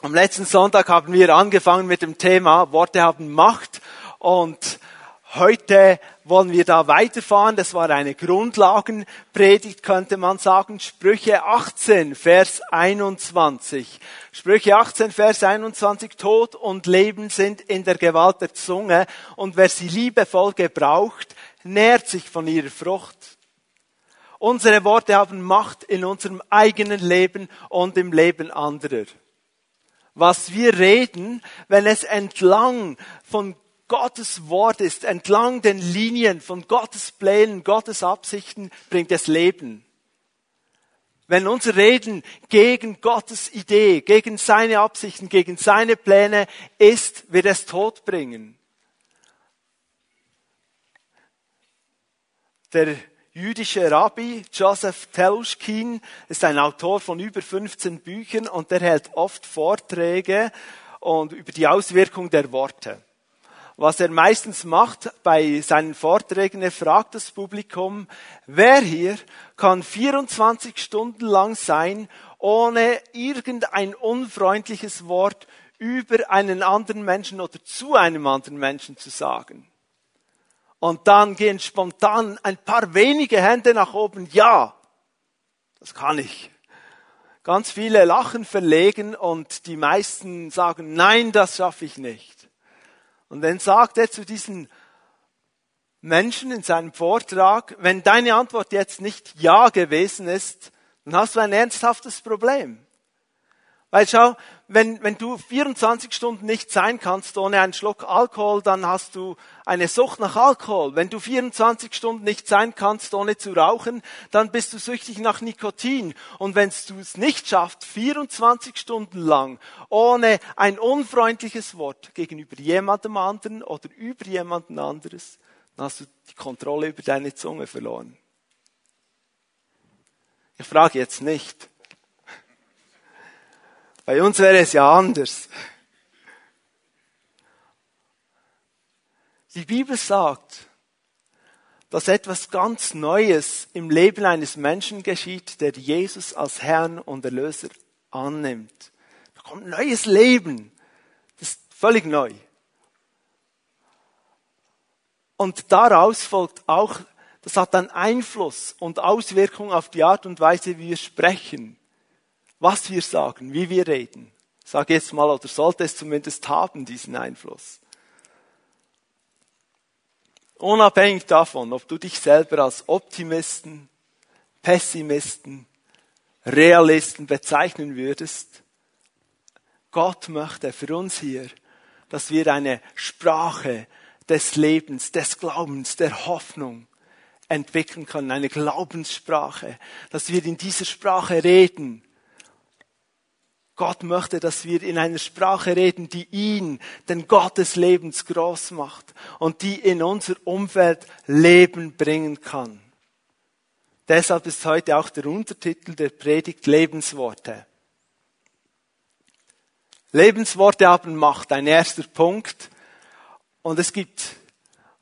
Am letzten Sonntag haben wir angefangen mit dem Thema Worte haben Macht und heute wollen wir da weiterfahren. Das war eine Grundlagenpredigt, könnte man sagen. Sprüche 18, Vers 21. Sprüche 18, Vers 21. Tod und Leben sind in der Gewalt der Zunge und wer sie liebevoll gebraucht, nährt sich von ihrer Frucht. Unsere Worte haben Macht in unserem eigenen Leben und im Leben anderer was wir reden, wenn es entlang von Gottes Wort ist, entlang den Linien von Gottes Plänen, Gottes Absichten, bringt es Leben. Wenn unser Reden gegen Gottes Idee, gegen seine Absichten, gegen seine Pläne ist, wird es Tod bringen. Der jüdische Rabbi Joseph Telushkin ist ein Autor von über 15 Büchern und der hält oft Vorträge und über die Auswirkung der Worte. Was er meistens macht bei seinen Vorträgen, er fragt das Publikum, wer hier kann 24 Stunden lang sein, ohne irgendein unfreundliches Wort über einen anderen Menschen oder zu einem anderen Menschen zu sagen. Und dann gehen spontan ein paar wenige Hände nach oben. Ja, das kann ich. Ganz viele lachen verlegen und die meisten sagen, nein, das schaffe ich nicht. Und dann sagt er zu diesen Menschen in seinem Vortrag, wenn deine Antwort jetzt nicht Ja gewesen ist, dann hast du ein ernsthaftes Problem. Weil schau, wenn, wenn du 24 Stunden nicht sein kannst ohne einen Schluck Alkohol, dann hast du eine Sucht nach Alkohol. Wenn du 24 Stunden nicht sein kannst ohne zu rauchen, dann bist du süchtig nach Nikotin. Und wenn du es nicht schaffst, 24 Stunden lang ohne ein unfreundliches Wort gegenüber jemandem anderen oder über jemanden anderes, dann hast du die Kontrolle über deine Zunge verloren. Ich frage jetzt nicht, bei uns wäre es ja anders. Die Bibel sagt, dass etwas ganz Neues im Leben eines Menschen geschieht, der Jesus als Herrn und Erlöser annimmt. Da kommt ein neues Leben. Das ist völlig neu. Und daraus folgt auch, das hat dann Einfluss und Auswirkung auf die Art und Weise, wie wir sprechen was wir sagen, wie wir reden. Sag jetzt mal, oder sollte es zumindest haben, diesen Einfluss. Unabhängig davon, ob du dich selber als Optimisten, Pessimisten, Realisten bezeichnen würdest, Gott möchte für uns hier, dass wir eine Sprache des Lebens, des Glaubens, der Hoffnung entwickeln können, eine Glaubenssprache, dass wir in dieser Sprache reden Gott möchte, dass wir in einer Sprache reden, die ihn, den Gott des Lebens, groß macht und die in unser Umfeld Leben bringen kann. Deshalb ist heute auch der Untertitel der Predigt Lebensworte. Lebensworte haben Macht, ein erster Punkt. Und es gibt,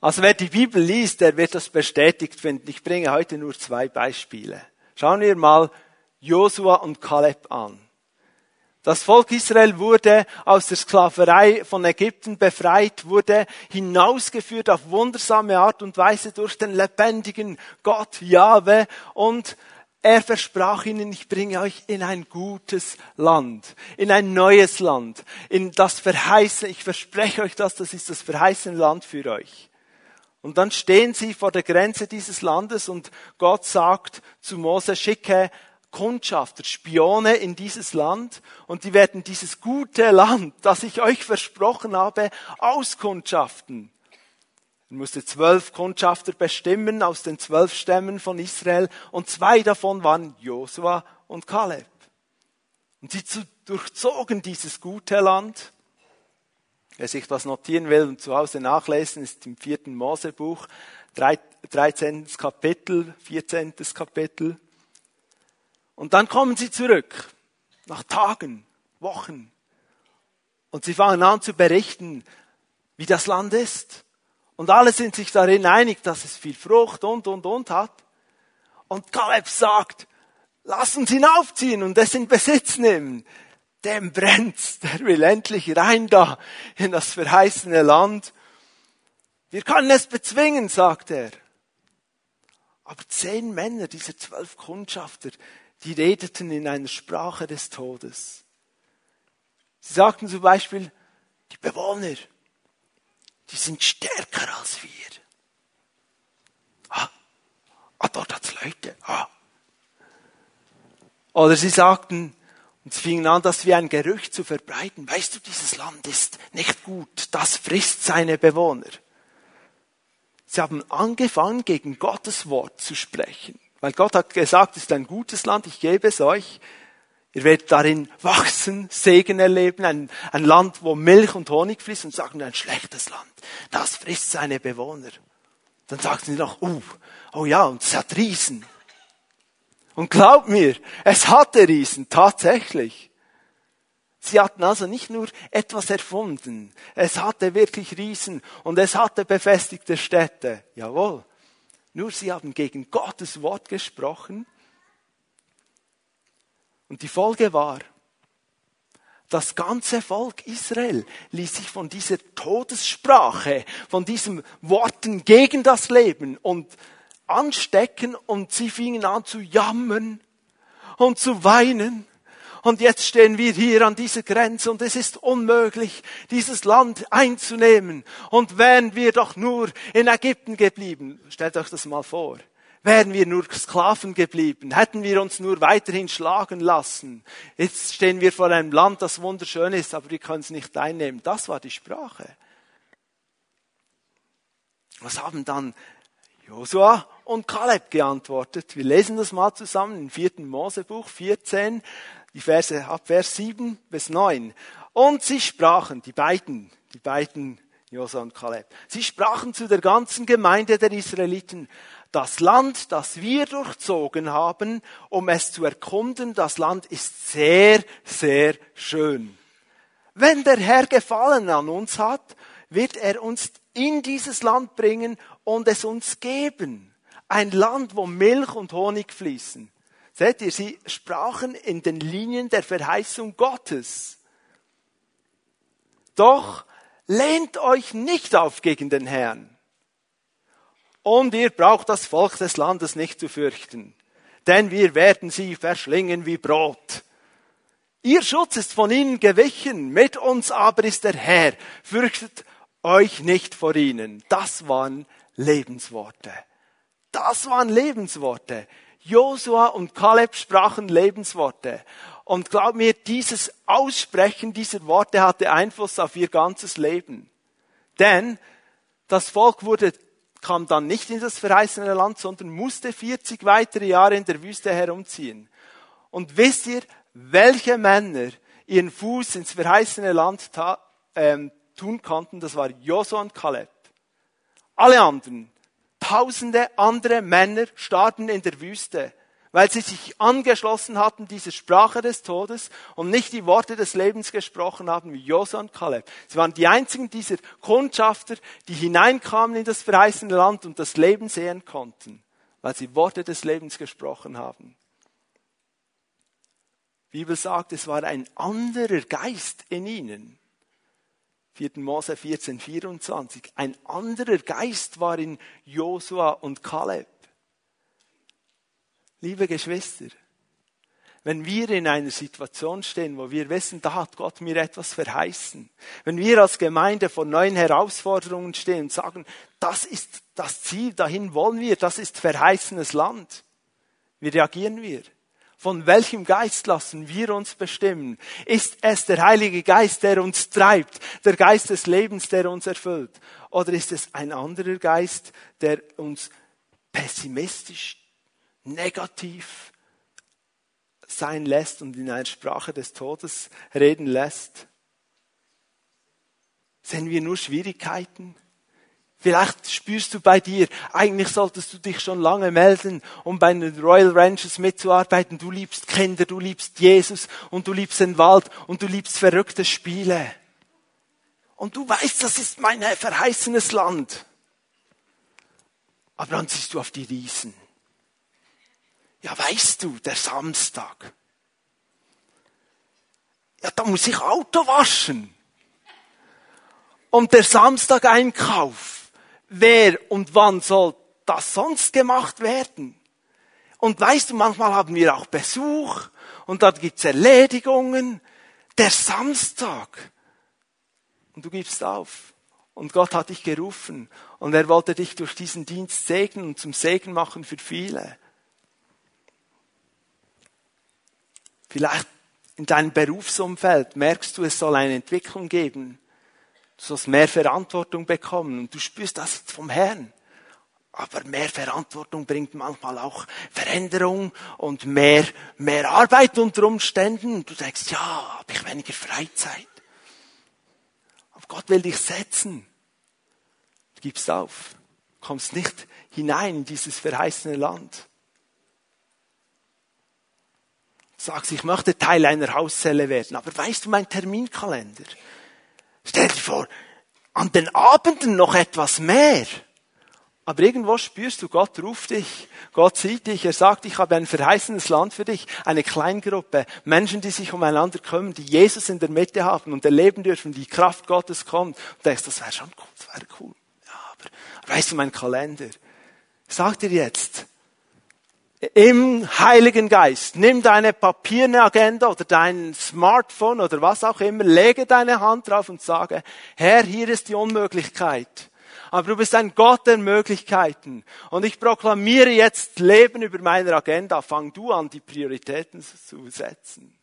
also wer die Bibel liest, der wird das bestätigt finden. Ich bringe heute nur zwei Beispiele. Schauen wir mal Josua und Kaleb an. Das Volk Israel wurde aus der Sklaverei von Ägypten befreit, wurde hinausgeführt auf wundersame Art und Weise durch den lebendigen Gott Jahwe und er versprach ihnen, ich bringe euch in ein gutes Land, in ein neues Land, in das verheißene, ich verspreche euch das, das ist das verheißene Land für euch. Und dann stehen sie vor der Grenze dieses Landes und Gott sagt zu Mose, schicke Kundschafter, Spione in dieses Land und die werden dieses gute Land, das ich euch versprochen habe, auskundschaften. Er musste zwölf Kundschafter bestimmen aus den zwölf Stämmen von Israel und zwei davon waren Josua und Kaleb. Und sie durchzogen dieses gute Land. Wer sich das notieren will und zu Hause nachlesen, ist im vierten Mosebuch, 13. Kapitel, 14. Kapitel. Und dann kommen sie zurück, nach Tagen, Wochen. Und sie fangen an zu berichten, wie das Land ist. Und alle sind sich darin einig, dass es viel Frucht und, und, und hat. Und Kaleb sagt, lass uns hinaufziehen und es in Besitz nehmen. dem brennt's, der will endlich rein da in das verheißene Land. Wir können es bezwingen, sagt er. Aber zehn Männer, diese zwölf Kundschafter, die redeten in einer Sprache des Todes. Sie sagten zum Beispiel, die Bewohner, die sind stärker als wir. Ah, ah dort hat's Leute. Ah. Oder sie sagten, und sie fingen an, das wie ein Gerücht zu verbreiten. Weißt du, dieses Land ist nicht gut, das frisst seine Bewohner. Sie haben angefangen, gegen Gottes Wort zu sprechen. Weil Gott hat gesagt, es ist ein gutes Land, ich gebe es euch. Ihr werdet darin wachsen, Segen erleben, ein, ein Land, wo Milch und Honig fließt und sagen, ein schlechtes Land. Das frisst seine Bewohner. Dann sagten sie noch, oh, oh ja, und es hat Riesen. Und glaubt mir, es hatte Riesen, tatsächlich. Sie hatten also nicht nur etwas erfunden, es hatte wirklich Riesen und es hatte befestigte Städte. Jawohl. Nur sie haben gegen Gottes Wort gesprochen. Und die Folge war, das ganze Volk Israel ließ sich von dieser Todessprache, von diesen Worten gegen das Leben und anstecken und sie fingen an zu jammern und zu weinen. Und jetzt stehen wir hier an dieser Grenze und es ist unmöglich, dieses Land einzunehmen. Und wären wir doch nur in Ägypten geblieben, stellt euch das mal vor, wären wir nur Sklaven geblieben, hätten wir uns nur weiterhin schlagen lassen. Jetzt stehen wir vor einem Land, das wunderschön ist, aber wir können es nicht einnehmen. Das war die Sprache. Was haben dann Josua und Kaleb geantwortet. Wir lesen das mal zusammen im vierten Mosebuch 14, die Verse ab Vers 7 bis 9. Und sie sprachen, die beiden, die beiden Josua und Kaleb, sie sprachen zu der ganzen Gemeinde der Israeliten, das Land, das wir durchzogen haben, um es zu erkunden, das Land ist sehr, sehr schön. Wenn der Herr Gefallen an uns hat, wird er uns in dieses Land bringen und es uns geben. Ein Land, wo Milch und Honig fließen. Seht ihr, sie sprachen in den Linien der Verheißung Gottes. Doch lehnt euch nicht auf gegen den Herrn. Und ihr braucht das Volk des Landes nicht zu fürchten, denn wir werden sie verschlingen wie Brot. Ihr Schutz ist von ihnen gewichen, mit uns aber ist der Herr. Fürchtet euch nicht vor ihnen. Das waren Lebensworte. Das waren Lebensworte. Josua und Kaleb sprachen Lebensworte. Und glaub mir, dieses Aussprechen dieser Worte hatte Einfluss auf ihr ganzes Leben. Denn das Volk wurde, kam dann nicht in das verheißene Land, sondern musste 40 weitere Jahre in der Wüste herumziehen. Und wisst ihr, welche Männer ihren Fuß ins verheißene Land ta, ähm, tun konnten? Das war Josua und Kaleb. Alle anderen, tausende andere Männer starben in der Wüste, weil sie sich angeschlossen hatten, diese Sprache des Todes und nicht die Worte des Lebens gesprochen haben wie Josua und Kaleb. Sie waren die einzigen dieser Kundschafter, die hineinkamen in das verheißene Land und das Leben sehen konnten, weil sie Worte des Lebens gesprochen haben. Die Bibel sagt, es war ein anderer Geist in ihnen. 4. Mose 14, 24. Ein anderer Geist war in Josua und Kaleb. Liebe Geschwister, wenn wir in einer Situation stehen, wo wir wissen, da hat Gott mir etwas verheißen, wenn wir als Gemeinde vor neuen Herausforderungen stehen und sagen, das ist das Ziel, dahin wollen wir, das ist verheißenes Land, wie reagieren wir? Von welchem Geist lassen wir uns bestimmen? Ist es der Heilige Geist, der uns treibt, der Geist des Lebens, der uns erfüllt? Oder ist es ein anderer Geist, der uns pessimistisch, negativ sein lässt und in einer Sprache des Todes reden lässt? Sehen wir nur Schwierigkeiten? Vielleicht spürst du bei dir, eigentlich solltest du dich schon lange melden, um bei den Royal Ranchers mitzuarbeiten. Du liebst Kinder, du liebst Jesus und du liebst den Wald und du liebst verrückte Spiele. Und du weißt, das ist mein verheißenes Land. Aber dann siehst du auf die Riesen. Ja, weißt du, der Samstag. Ja, da muss ich Auto waschen. Und der Samstag-Einkauf. Wer und wann soll das sonst gemacht werden? Und weißt du, manchmal haben wir auch Besuch und dann gibt's Erledigungen. Der Samstag. Und du gibst auf. Und Gott hat dich gerufen. Und er wollte dich durch diesen Dienst segnen und zum Segen machen für viele. Vielleicht in deinem Berufsumfeld merkst du, es soll eine Entwicklung geben. Du sollst mehr Verantwortung bekommen und du spürst das vom Herrn. Aber mehr Verantwortung bringt manchmal auch Veränderung und mehr, mehr Arbeit unter Umständen. Du denkst, ja, habe ich weniger Freizeit. Aber Gott will dich setzen. Du gibst auf. Du kommst nicht hinein in dieses verheißene Land. Du sagst, ich möchte Teil einer Hauszelle werden. Aber weißt du mein Terminkalender? Vor, an den Abenden noch etwas mehr. Aber irgendwo spürst du, Gott ruft dich, Gott sieht dich, er sagt, ich habe ein verheißenes Land für dich, eine Kleingruppe, Menschen, die sich umeinander kümmern, die Jesus in der Mitte haben und erleben dürfen, die Kraft Gottes kommt. Und denkst, das wäre schon cool, das wäre cool. Ja, aber weißt du, mein Kalender, sag dir jetzt, im Heiligen Geist, nimm deine papierne Agenda oder dein Smartphone oder was auch immer, lege deine Hand drauf und sage, Herr, hier ist die Unmöglichkeit aber du bist ein Gott der Möglichkeiten. Und ich proklamiere jetzt Leben über meiner Agenda. Fang du an, die Prioritäten zu setzen.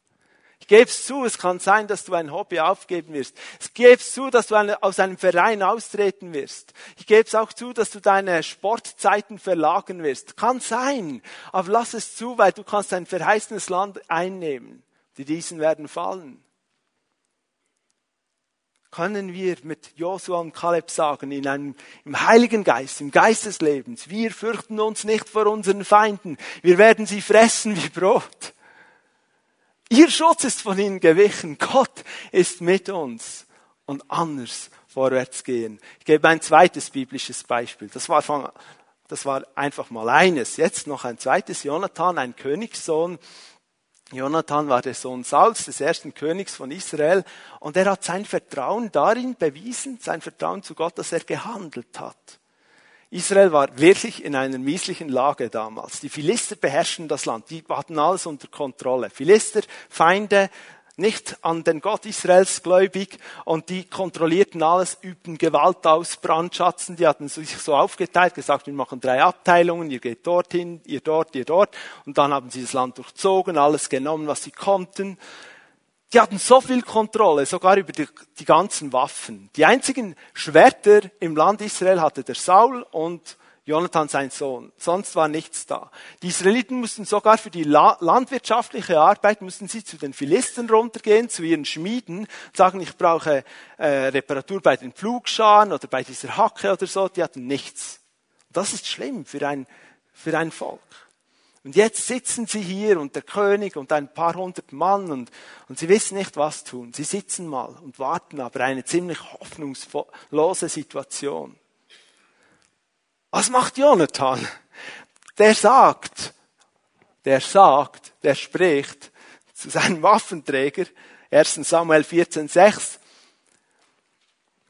Ich gebe es zu, es kann sein, dass du ein Hobby aufgeben wirst. Ich gebe es zu, dass du aus einem Verein austreten wirst. Ich gebe es auch zu, dass du deine Sportzeiten verlagern wirst. Kann sein, aber lass es zu, weil du kannst ein verheißenes Land einnehmen. Die Riesen werden fallen können wir mit Josua und Kaleb sagen, in einem, im Heiligen Geist, im Geist des Lebens, wir fürchten uns nicht vor unseren Feinden, wir werden sie fressen wie Brot. Ihr Schutz ist von ihnen gewichen, Gott ist mit uns und anders vorwärts gehen. Ich gebe ein zweites biblisches Beispiel. Das war, von, das war einfach mal eines. Jetzt noch ein zweites. Jonathan, ein Königssohn, Jonathan war der Sohn Sauls, des ersten Königs von Israel, und er hat sein Vertrauen darin bewiesen, sein Vertrauen zu Gott, dass er gehandelt hat. Israel war wirklich in einer mieslichen Lage damals. Die Philister beherrschten das Land, die hatten alles unter Kontrolle. Philister, Feinde, nicht an den Gott Israels gläubig und die kontrollierten alles, übten Gewalt aus, Brandschatzen, die hatten sich so aufgeteilt, gesagt, wir machen drei Abteilungen, ihr geht dorthin, ihr dort, ihr dort und dann haben sie das Land durchzogen, alles genommen, was sie konnten. Die hatten so viel Kontrolle, sogar über die, die ganzen Waffen. Die einzigen Schwerter im Land Israel hatte der Saul und Jonathan sein Sohn. Sonst war nichts da. Die Israeliten mussten sogar für die La landwirtschaftliche Arbeit, mussten sie zu den Philistern runtergehen, zu ihren Schmieden, sagen, ich brauche äh, Reparatur bei den Pflugscharen oder bei dieser Hacke oder so. Die hatten nichts. Das ist schlimm für ein, für ein Volk. Und jetzt sitzen sie hier und der König und ein paar hundert Mann und, und sie wissen nicht, was tun. Sie sitzen mal und warten aber eine ziemlich hoffnungslose Situation. Was macht Jonathan? Der sagt, der sagt, der spricht zu seinem Waffenträger, 1 Samuel 14, 6,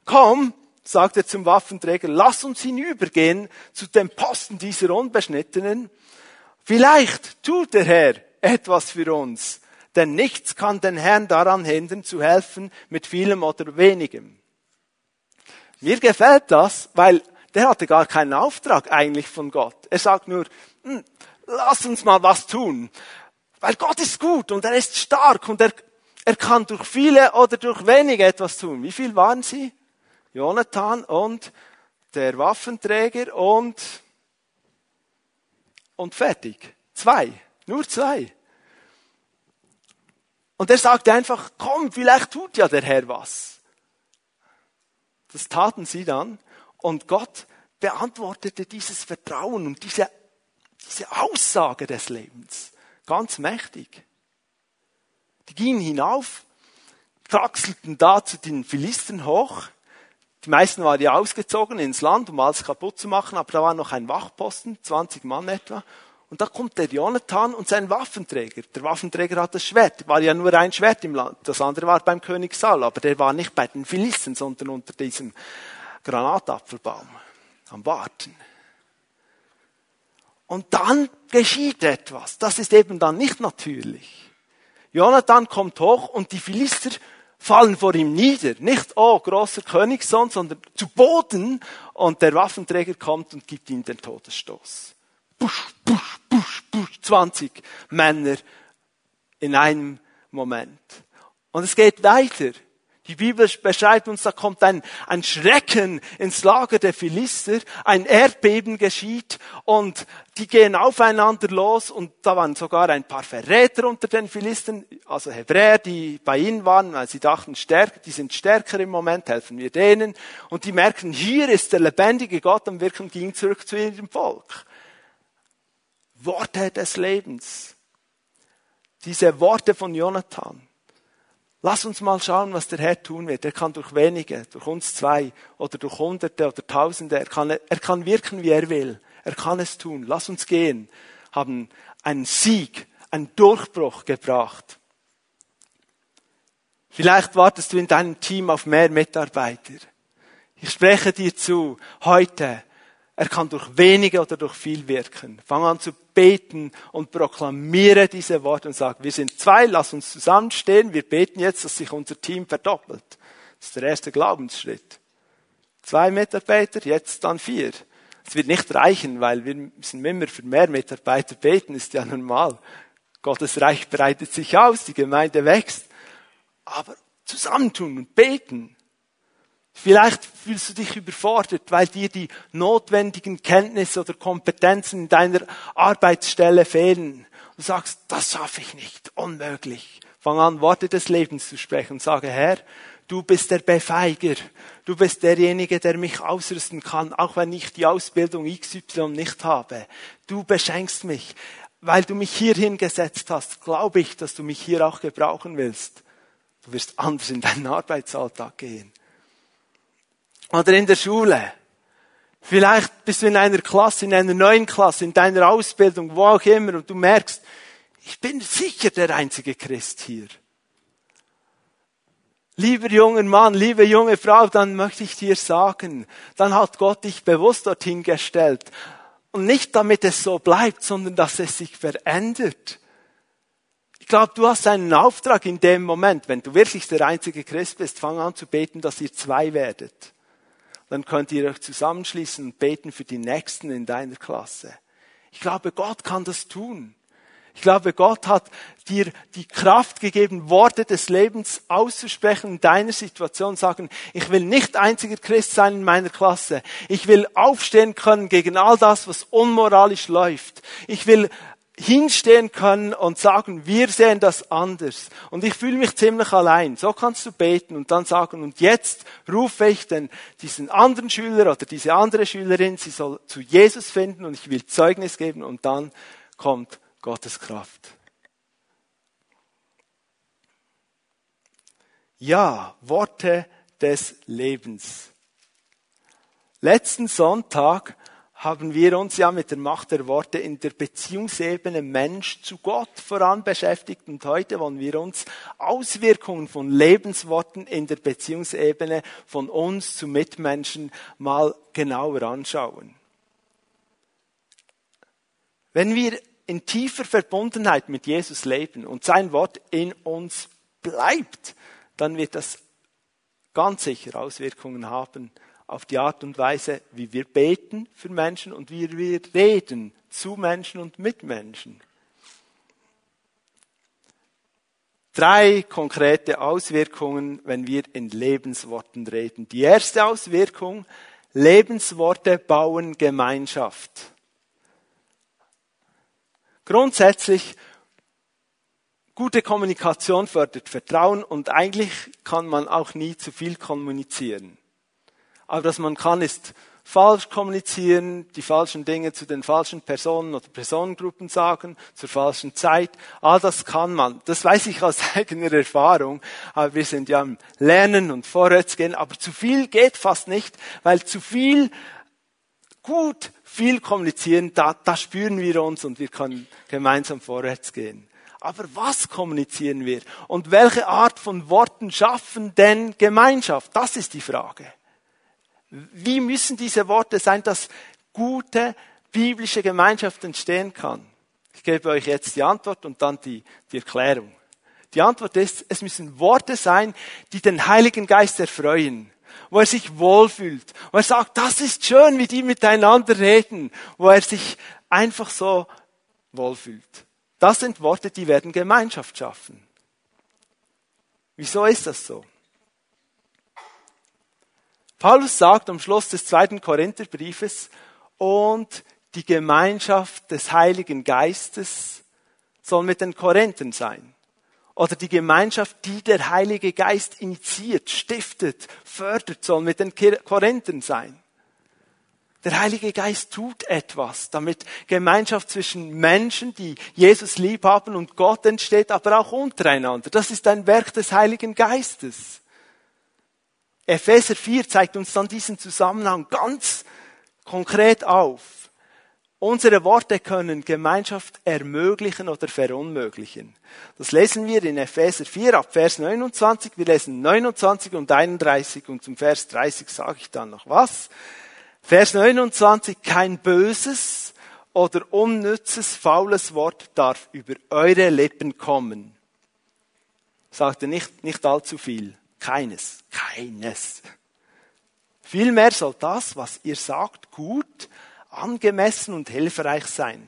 komm, sagt er zum Waffenträger, lass uns hinübergehen zu dem Posten dieser Unbeschnittenen. Vielleicht tut der Herr etwas für uns, denn nichts kann den Herrn daran hindern, zu helfen mit vielem oder wenigem. Mir gefällt das, weil der hatte gar keinen Auftrag eigentlich von Gott. Er sagt nur, hm, lass uns mal was tun. Weil Gott ist gut und er ist stark und er, er kann durch viele oder durch wenige etwas tun. Wie viel waren sie? Jonathan und der Waffenträger und, und fertig. Zwei. Nur zwei. Und er sagte einfach, komm, vielleicht tut ja der Herr was. Das taten sie dann. Und Gott beantwortete dieses Vertrauen und diese, diese Aussage des Lebens. Ganz mächtig. Die gingen hinauf, kraxelten da zu den Philistern hoch. Die meisten waren ja ausgezogen ins Land, um alles kaputt zu machen, aber da war noch ein Wachposten, 20 Mann etwa. Und da kommt der Jonathan und sein Waffenträger. Der Waffenträger hat das Schwert. War ja nur ein Schwert im Land. Das andere war beim König Saul. Aber der war nicht bei den Philisten, sondern unter diesem Granatapfelbaum. Am Warten. Und dann geschieht etwas. Das ist eben dann nicht natürlich. Jonathan kommt hoch und die Philister fallen vor ihm nieder. Nicht, oh, großer Königssohn, sondern zu Boden. Und der Waffenträger kommt und gibt ihm den Todesstoß busch, busch, busch, busch, 20 Männer in einem Moment. Und es geht weiter. Die Bibel beschreibt uns, da kommt ein, ein Schrecken ins Lager der Philister, ein Erdbeben geschieht und die gehen aufeinander los und da waren sogar ein paar Verräter unter den Philistern, also Hebräer, die bei ihnen waren, weil sie dachten, stärker, die sind stärker im Moment, helfen wir denen. Und die merken, hier ist der lebendige Gott am Wirken, ging zurück zu ihrem Volk. Worte des Lebens. Diese Worte von Jonathan. Lass uns mal schauen, was der Herr tun wird. Er kann durch wenige, durch uns zwei oder durch Hunderte oder Tausende, er kann, er kann wirken, wie er will. Er kann es tun. Lass uns gehen. Haben einen Sieg, einen Durchbruch gebracht. Vielleicht wartest du in deinem Team auf mehr Mitarbeiter. Ich spreche dir zu, heute er kann durch wenige oder durch viel wirken. Fang an zu beten und proklamiere diese Worte und sag, wir sind zwei, lass uns zusammenstehen, wir beten jetzt, dass sich unser Team verdoppelt. Das ist der erste Glaubensschritt. Zwei Mitarbeiter, jetzt dann vier. Es wird nicht reichen, weil wir müssen immer für mehr Mitarbeiter beten, ist ja normal. Gottes Reich breitet sich aus, die Gemeinde wächst. Aber zusammentun und beten, Vielleicht fühlst du dich überfordert, weil dir die notwendigen Kenntnisse oder Kompetenzen in deiner Arbeitsstelle fehlen. Du sagst, das schaffe ich nicht, unmöglich. Fang an, Worte des Lebens zu sprechen sage, Herr, du bist der Befeiger. Du bist derjenige, der mich ausrüsten kann, auch wenn ich die Ausbildung XY nicht habe. Du beschenkst mich. Weil du mich hier hingesetzt hast, glaube ich, dass du mich hier auch gebrauchen willst. Du wirst anders in deinen Arbeitsalltag gehen oder in der Schule. Vielleicht bist du in einer Klasse, in einer neuen Klasse, in deiner Ausbildung, wo auch immer, und du merkst, ich bin sicher der einzige Christ hier. Lieber junger Mann, liebe junge Frau, dann möchte ich dir sagen, dann hat Gott dich bewusst dorthin gestellt. Und nicht damit es so bleibt, sondern dass es sich verändert. Ich glaube, du hast einen Auftrag in dem Moment, wenn du wirklich der einzige Christ bist, fang an zu beten, dass ihr zwei werdet dann könnt ihr euch zusammenschließen und beten für die Nächsten in deiner Klasse. Ich glaube, Gott kann das tun. Ich glaube, Gott hat dir die Kraft gegeben, Worte des Lebens auszusprechen in deiner Situation, sagen, ich will nicht einziger Christ sein in meiner Klasse. Ich will aufstehen können gegen all das, was unmoralisch läuft. Ich will hinstehen können und sagen, wir sehen das anders. Und ich fühle mich ziemlich allein. So kannst du beten und dann sagen, und jetzt rufe ich den, diesen anderen Schüler oder diese andere Schülerin, sie soll zu Jesus finden und ich will Zeugnis geben und dann kommt Gottes Kraft. Ja, Worte des Lebens. Letzten Sonntag haben wir uns ja mit der Macht der Worte in der Beziehungsebene Mensch zu Gott voran beschäftigt und heute wollen wir uns Auswirkungen von Lebensworten in der Beziehungsebene von uns zu Mitmenschen mal genauer anschauen. Wenn wir in tiefer Verbundenheit mit Jesus leben und sein Wort in uns bleibt, dann wird das ganz sicher Auswirkungen haben auf die Art und Weise, wie wir beten für Menschen und wie wir reden zu Menschen und mit Menschen. Drei konkrete Auswirkungen, wenn wir in Lebensworten reden. Die erste Auswirkung, Lebensworte bauen Gemeinschaft. Grundsätzlich, gute Kommunikation fördert Vertrauen und eigentlich kann man auch nie zu viel kommunizieren. Aber was man kann, ist falsch kommunizieren, die falschen Dinge zu den falschen Personen oder Personengruppen sagen, zur falschen Zeit. All das kann man. Das weiß ich aus eigener Erfahrung. Aber wir sind ja im Lernen und vorwärts gehen. Aber zu viel geht fast nicht, weil zu viel gut viel kommunizieren, da, da spüren wir uns und wir können gemeinsam vorwärts gehen. Aber was kommunizieren wir? Und welche Art von Worten schaffen denn Gemeinschaft? Das ist die Frage. Wie müssen diese Worte sein, dass gute biblische Gemeinschaft entstehen kann? Ich gebe euch jetzt die Antwort und dann die, die Erklärung. Die Antwort ist, es müssen Worte sein, die den Heiligen Geist erfreuen, wo er sich wohlfühlt, wo er sagt, das ist schön, wie die miteinander reden, wo er sich einfach so wohlfühlt. Das sind Worte, die werden Gemeinschaft schaffen. Wieso ist das so? Paulus sagt am Schluss des zweiten Korintherbriefes, und die Gemeinschaft des Heiligen Geistes soll mit den Korinthern sein. Oder die Gemeinschaft, die der Heilige Geist initiiert, stiftet, fördert, soll mit den Korinthern sein. Der Heilige Geist tut etwas, damit Gemeinschaft zwischen Menschen, die Jesus lieb haben und Gott entsteht, aber auch untereinander. Das ist ein Werk des Heiligen Geistes. Epheser 4 zeigt uns dann diesen Zusammenhang ganz konkret auf. Unsere Worte können Gemeinschaft ermöglichen oder verunmöglichen. Das lesen wir in Epheser 4 ab Vers 29. Wir lesen 29 und 31 und zum Vers 30 sage ich dann noch was. Vers 29, kein böses oder unnützes, faules Wort darf über eure Lippen kommen. Sagte nicht, nicht allzu viel. Keines. Keines. Vielmehr soll das, was ihr sagt, gut, angemessen und hilfreich sein.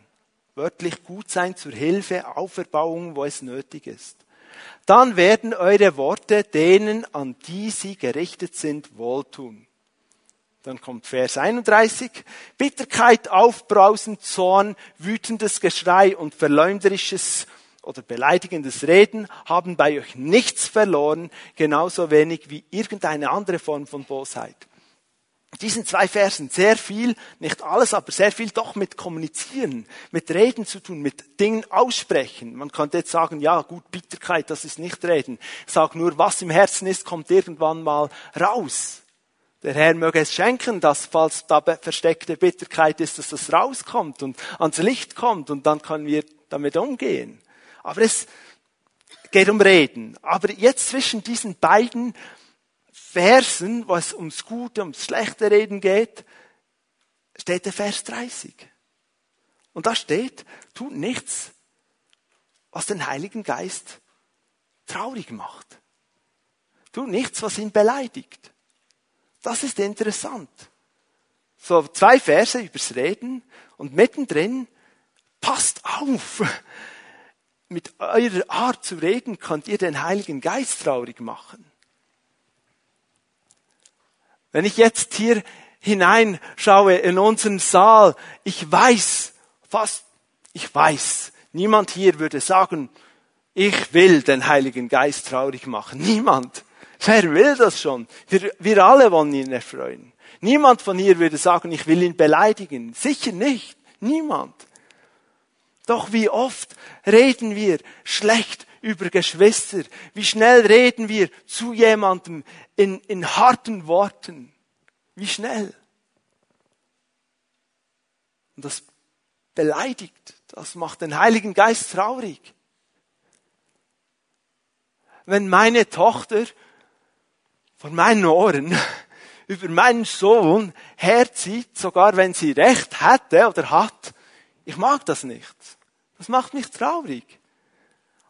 Wörtlich gut sein zur Hilfe, Auferbauung, wo es nötig ist. Dann werden eure Worte denen, an die sie gerichtet sind, wohltun. Dann kommt Vers 31. Bitterkeit, Aufbrausen, Zorn, wütendes Geschrei und verleumderisches oder beleidigendes Reden haben bei euch nichts verloren, genauso wenig wie irgendeine andere Form von Bosheit diesen zwei Versen sehr viel, nicht alles, aber sehr viel doch mit Kommunizieren, mit Reden zu tun, mit Dingen aussprechen. Man könnte jetzt sagen, ja gut, Bitterkeit, das ist nicht Reden. Sage nur, was im Herzen ist, kommt irgendwann mal raus. Der Herr möge es schenken, dass falls da versteckte Bitterkeit ist, dass das rauskommt und ans Licht kommt und dann können wir damit umgehen. Aber es geht um Reden. Aber jetzt zwischen diesen beiden Versen, wo es ums Gute, ums schlechte Reden geht, steht der Vers 30. Und da steht, tut nichts, was den Heiligen Geist traurig macht. Tut nichts, was ihn beleidigt. Das ist interessant. So zwei Verse übers Reden und mittendrin passt auf. Mit eurer Art zu reden könnt ihr den Heiligen Geist traurig machen. Wenn ich jetzt hier hineinschaue in unseren Saal, ich weiß, fast, ich weiß, niemand hier würde sagen, ich will den Heiligen Geist traurig machen. Niemand. Wer will das schon? Wir, wir alle wollen ihn erfreuen. Niemand von hier würde sagen, ich will ihn beleidigen. Sicher nicht. Niemand. Doch wie oft reden wir schlecht über Geschwister? Wie schnell reden wir zu jemandem in, in harten Worten? Wie schnell? Und das beleidigt, das macht den Heiligen Geist traurig. Wenn meine Tochter vor meinen Ohren über meinen Sohn herzieht, sogar wenn sie recht hätte oder hat, ich mag das nicht. Das macht mich traurig.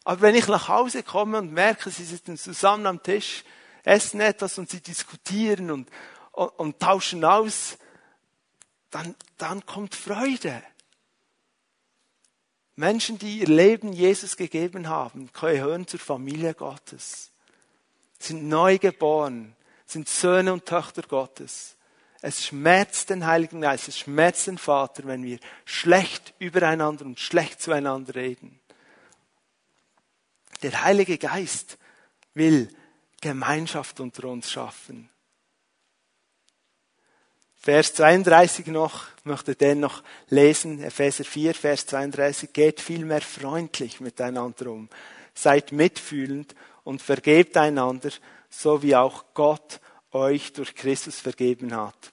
Aber wenn ich nach Hause komme und merke, sie sitzen zusammen am Tisch, essen etwas und sie diskutieren und, und, und tauschen aus, dann, dann kommt Freude. Menschen, die ihr Leben Jesus gegeben haben, gehören zur Familie Gottes, sind neu geboren, sind Söhne und Töchter Gottes. Es schmerzt den Heiligen Geist, es schmerzt den Vater, wenn wir schlecht übereinander und schlecht zueinander reden. Der Heilige Geist will Gemeinschaft unter uns schaffen. Vers 32 noch, möchte den noch lesen, Epheser 4, Vers 32, geht vielmehr freundlich miteinander um, seid mitfühlend und vergebt einander, so wie auch Gott euch durch Christus vergeben hat.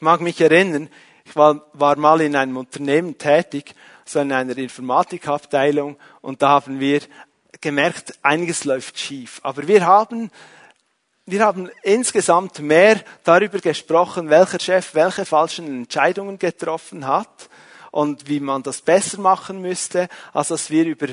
Ich mag mich erinnern, Ich war, war mal in einem Unternehmen tätig, so in einer Informatikabteilung, und da haben wir gemerkt, einiges läuft schief. Aber wir haben wir haben insgesamt mehr darüber gesprochen, welcher Chef welche falschen Entscheidungen getroffen hat und wie man das besser machen müsste, als dass wir über,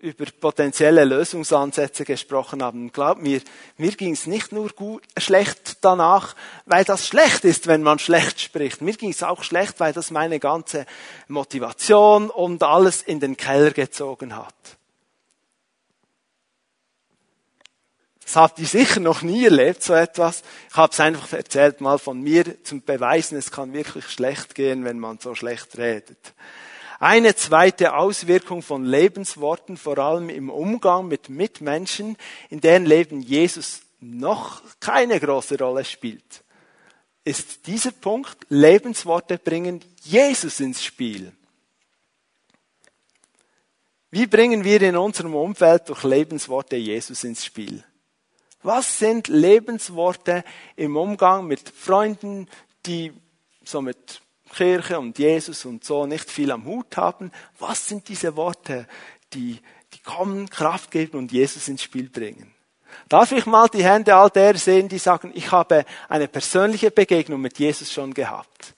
über potenzielle Lösungsansätze gesprochen haben. Glaub mir, mir ging es nicht nur gut, schlecht danach, weil das schlecht ist, wenn man schlecht spricht. Mir ging es auch schlecht, weil das meine ganze Motivation und alles in den Keller gezogen hat. Das habt ihr sicher noch nie erlebt, so etwas. Ich habe es einfach erzählt mal von mir zum Beweisen, es kann wirklich schlecht gehen, wenn man so schlecht redet. Eine zweite Auswirkung von Lebensworten, vor allem im Umgang mit Mitmenschen, in deren Leben Jesus noch keine große Rolle spielt, ist dieser Punkt, Lebensworte bringen Jesus ins Spiel. Wie bringen wir in unserem Umfeld durch Lebensworte Jesus ins Spiel? Was sind Lebensworte im Umgang mit Freunden, die so mit Kirche und Jesus und so nicht viel am Hut haben? Was sind diese Worte, die, die kommen, Kraft geben und Jesus ins Spiel bringen? Darf ich mal die Hände all der sehen, die sagen, ich habe eine persönliche Begegnung mit Jesus schon gehabt?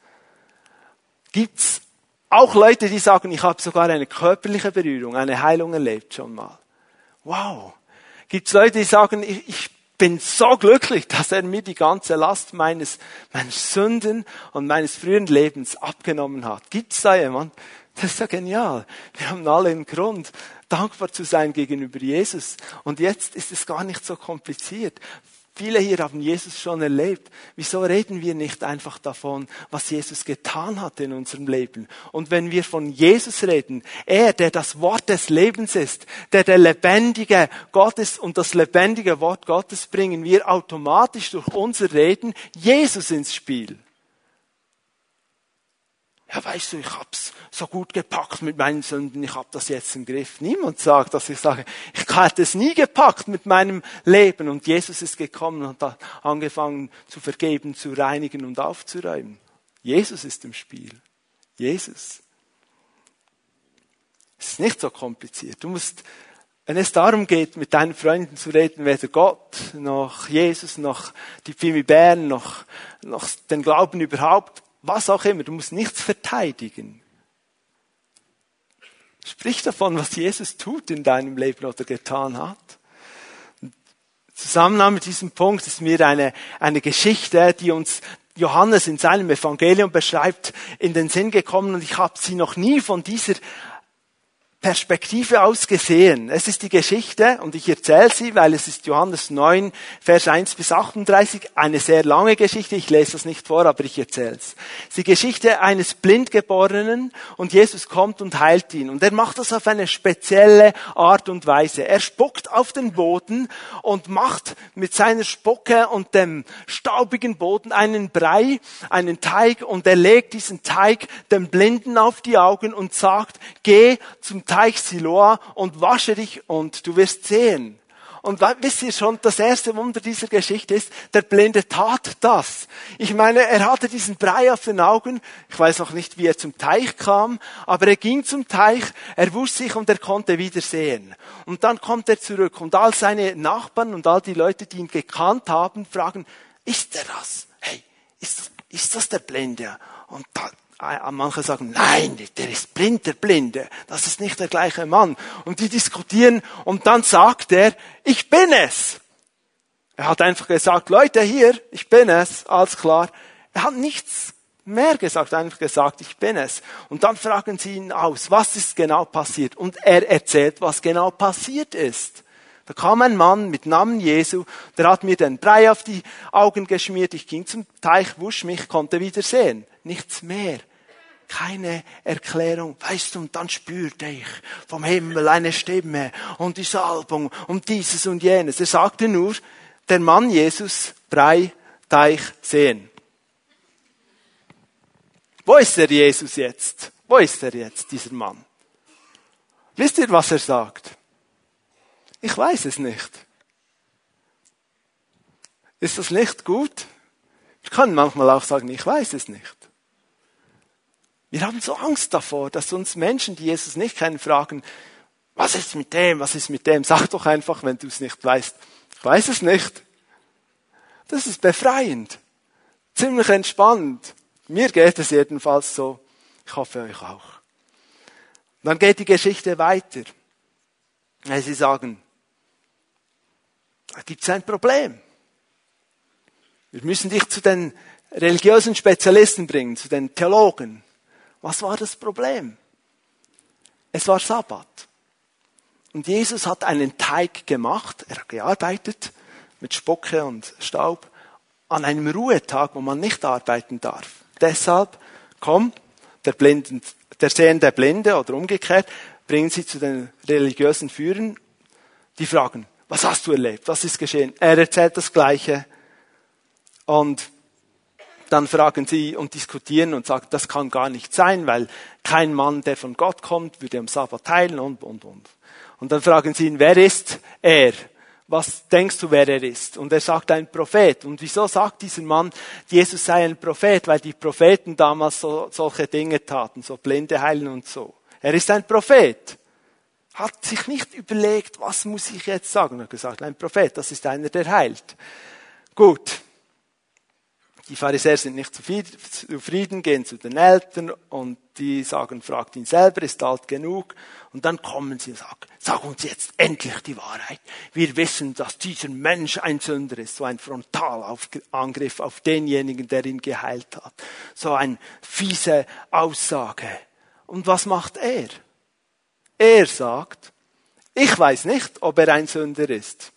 Gibt's auch Leute, die sagen, ich habe sogar eine körperliche Berührung, eine Heilung erlebt schon mal? Wow. Gibt es Leute, die sagen, ich, ich bin so glücklich, dass er mir die ganze Last meines, meines Sünden und meines frühen Lebens abgenommen hat. Gibt es da jemand? Das ist ja genial. Wir haben alle einen Grund, dankbar zu sein gegenüber Jesus. Und jetzt ist es gar nicht so kompliziert. Viele hier haben Jesus schon erlebt. Wieso reden wir nicht einfach davon, was Jesus getan hat in unserem Leben? Und wenn wir von Jesus reden, er, der das Wort des Lebens ist, der der lebendige Gott ist und das lebendige Wort Gottes, bringen wir automatisch durch unser Reden Jesus ins Spiel ja, weißt du, ich hab's so gut gepackt mit meinen Sünden, ich hab das jetzt im Griff. Niemand sagt, dass ich sage, ich hatte es nie gepackt mit meinem Leben und Jesus ist gekommen und hat angefangen zu vergeben, zu reinigen und aufzuräumen. Jesus ist im Spiel. Jesus. Es ist nicht so kompliziert. Du musst, wenn es darum geht, mit deinen Freunden zu reden, weder Gott, noch Jesus, noch die Pimi Bern, noch, noch den Glauben überhaupt, was auch immer, du musst nichts verteidigen. Sprich davon, was Jesus tut in deinem Leben oder getan hat. Zusammen mit diesem Punkt ist mir eine, eine Geschichte, die uns Johannes in seinem Evangelium beschreibt, in den Sinn gekommen und ich habe sie noch nie von dieser Perspektive aus gesehen. Es ist die Geschichte, und ich erzähle sie, weil es ist Johannes 9, Vers 1 bis 38, eine sehr lange Geschichte. Ich lese das nicht vor, aber ich erzähle es. Die Geschichte eines Blindgeborenen und Jesus kommt und heilt ihn. Und er macht das auf eine spezielle Art und Weise. Er spuckt auf den Boden und macht mit seiner Spucke und dem staubigen Boden einen Brei, einen Teig und er legt diesen Teig dem Blinden auf die Augen und sagt, geh zum Teich Siloa und wasche dich und du wirst sehen. Und wisst ihr schon, das erste Wunder dieser Geschichte ist, der Blinde tat das. Ich meine, er hatte diesen Brei auf den Augen. Ich weiß noch nicht, wie er zum Teich kam, aber er ging zum Teich, er wusch sich und er konnte wieder sehen. Und dann kommt er zurück und all seine Nachbarn und all die Leute, die ihn gekannt haben, fragen, ist er das? Hey, ist, ist das der Blinde? Und manche sagen, nein, der ist blind, der Blinde. Das ist nicht der gleiche Mann. Und die diskutieren und dann sagt er, ich bin es. Er hat einfach gesagt, Leute hier, ich bin es, alles klar. Er hat nichts mehr gesagt, einfach gesagt, ich bin es. Und dann fragen sie ihn aus, was ist genau passiert? Und er erzählt, was genau passiert ist. Da kam ein Mann mit Namen Jesu, der hat mir den Brei auf die Augen geschmiert, ich ging zum Teich, wusch mich, konnte wieder sehen. Nichts mehr keine Erklärung. Weißt du, und dann spürte ich vom Himmel eine Stimme und die Salbung und dieses und jenes. Er sagte nur, der Mann Jesus, drei Teich sehen. Wo ist der Jesus jetzt? Wo ist er jetzt, dieser Mann? Wisst ihr, was er sagt? Ich weiß es nicht. Ist das nicht gut? Ich kann manchmal auch sagen, ich weiß es nicht. Wir haben so Angst davor, dass uns Menschen, die Jesus nicht kennen, fragen, was ist mit dem, was ist mit dem? Sag doch einfach, wenn du es nicht weißt. Ich weiß es nicht. Das ist befreiend. Ziemlich entspannt. Mir geht es jedenfalls so. Ich hoffe euch auch. Dann geht die Geschichte weiter. Sie sagen, da gibt es ein Problem. Wir müssen dich zu den religiösen Spezialisten bringen, zu den Theologen. Was war das Problem? Es war Sabbat. Und Jesus hat einen Teig gemacht, er hat gearbeitet mit Spucke und Staub an einem Ruhetag, wo man nicht arbeiten darf. Deshalb, komm, der, Blinden, der sehende Blinde oder umgekehrt, bringen sie zu den religiösen Führern, die fragen, was hast du erlebt? Was ist geschehen? Er erzählt das Gleiche. Und dann fragen sie und diskutieren und sagen, das kann gar nicht sein, weil kein Mann, der von Gott kommt, würde am Sabbat teilen und, und, und. Und dann fragen sie ihn, wer ist er? Was denkst du, wer er ist? Und er sagt, ein Prophet. Und wieso sagt dieser Mann, Jesus sei ein Prophet? Weil die Propheten damals so, solche Dinge taten, so Blinde heilen und so. Er ist ein Prophet. Hat sich nicht überlegt, was muss ich jetzt sagen? Er hat gesagt, ein Prophet, das ist einer, der heilt. Gut. Die Pharisäer sind nicht zufrieden, gehen zu den Eltern und die sagen, fragt ihn selber, ist alt genug. Und dann kommen sie und sagen, sag uns jetzt endlich die Wahrheit. Wir wissen, dass dieser Mensch ein Sünder ist. So ein Frontalangriff auf denjenigen, der ihn geheilt hat. So eine fiese Aussage. Und was macht er? Er sagt, ich weiß nicht, ob er ein Sünder ist.